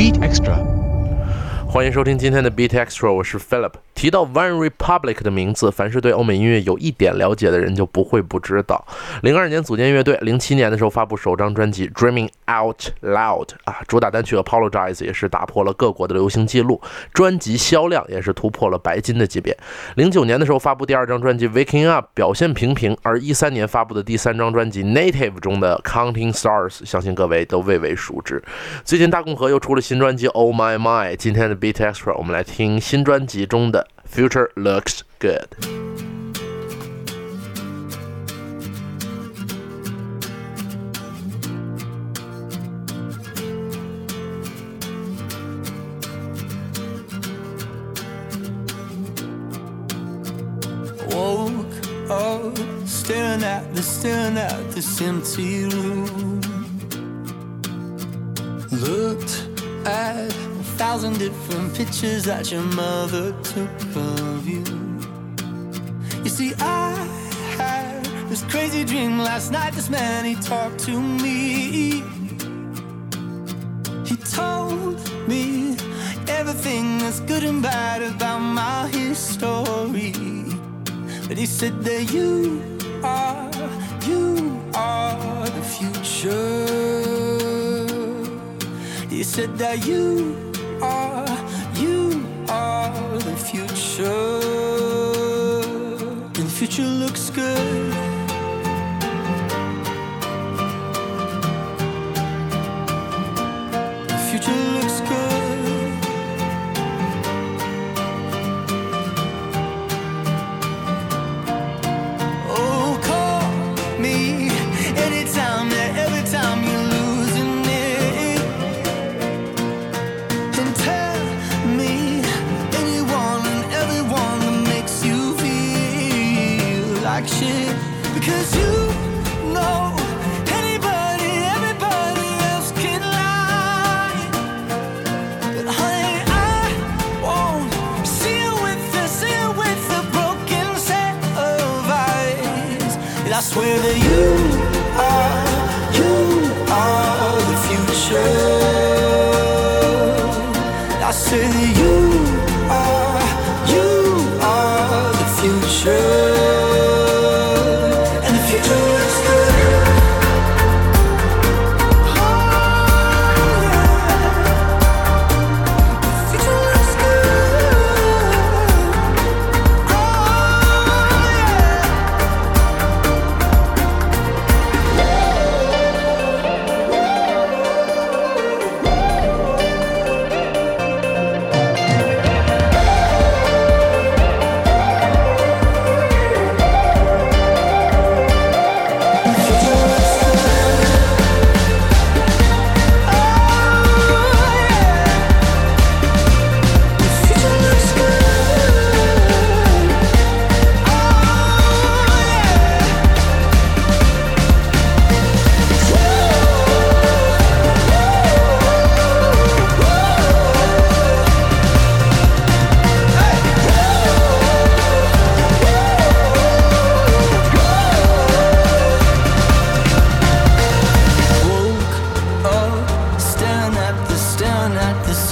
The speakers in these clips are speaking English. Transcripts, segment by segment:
BeatXtra。欢迎收听今天的 BeatXtra，我是 Philip。提到 One Republic 的名字，凡是对欧美音乐有一点了解的人就不会不知道。零二年组建乐队，零七年的时候发布首张专辑《Dreaming Out Loud》啊，主打单曲《Apologize》也是打破了各国的流行记录，专辑销量也是突破了白金的级别。零九年的时候发布第二张专辑《Waking Up》，表现平平，而一三年发布的第三张专辑《Native》中的《Counting Stars》，相信各位都未为熟知。最近大共和又出了新专辑《Oh My My》，今天的 Beat Extra 我们来听新专辑中的。Future looks good. Woke up staring at the staring at this empty room. Looked at thousand different pictures that your mother took of you. You see, I had this crazy dream last night. This man, he talked to me. He told me everything that's good and bad about my history. But he said that you are, you are the future. He said that you are, you are the future. And the future looks good. The future looks good. Oh, call me anytime, I swear that you are,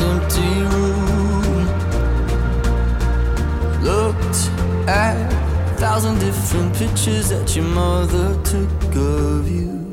empty room. Looked at a thousand different pictures that your mother took of you.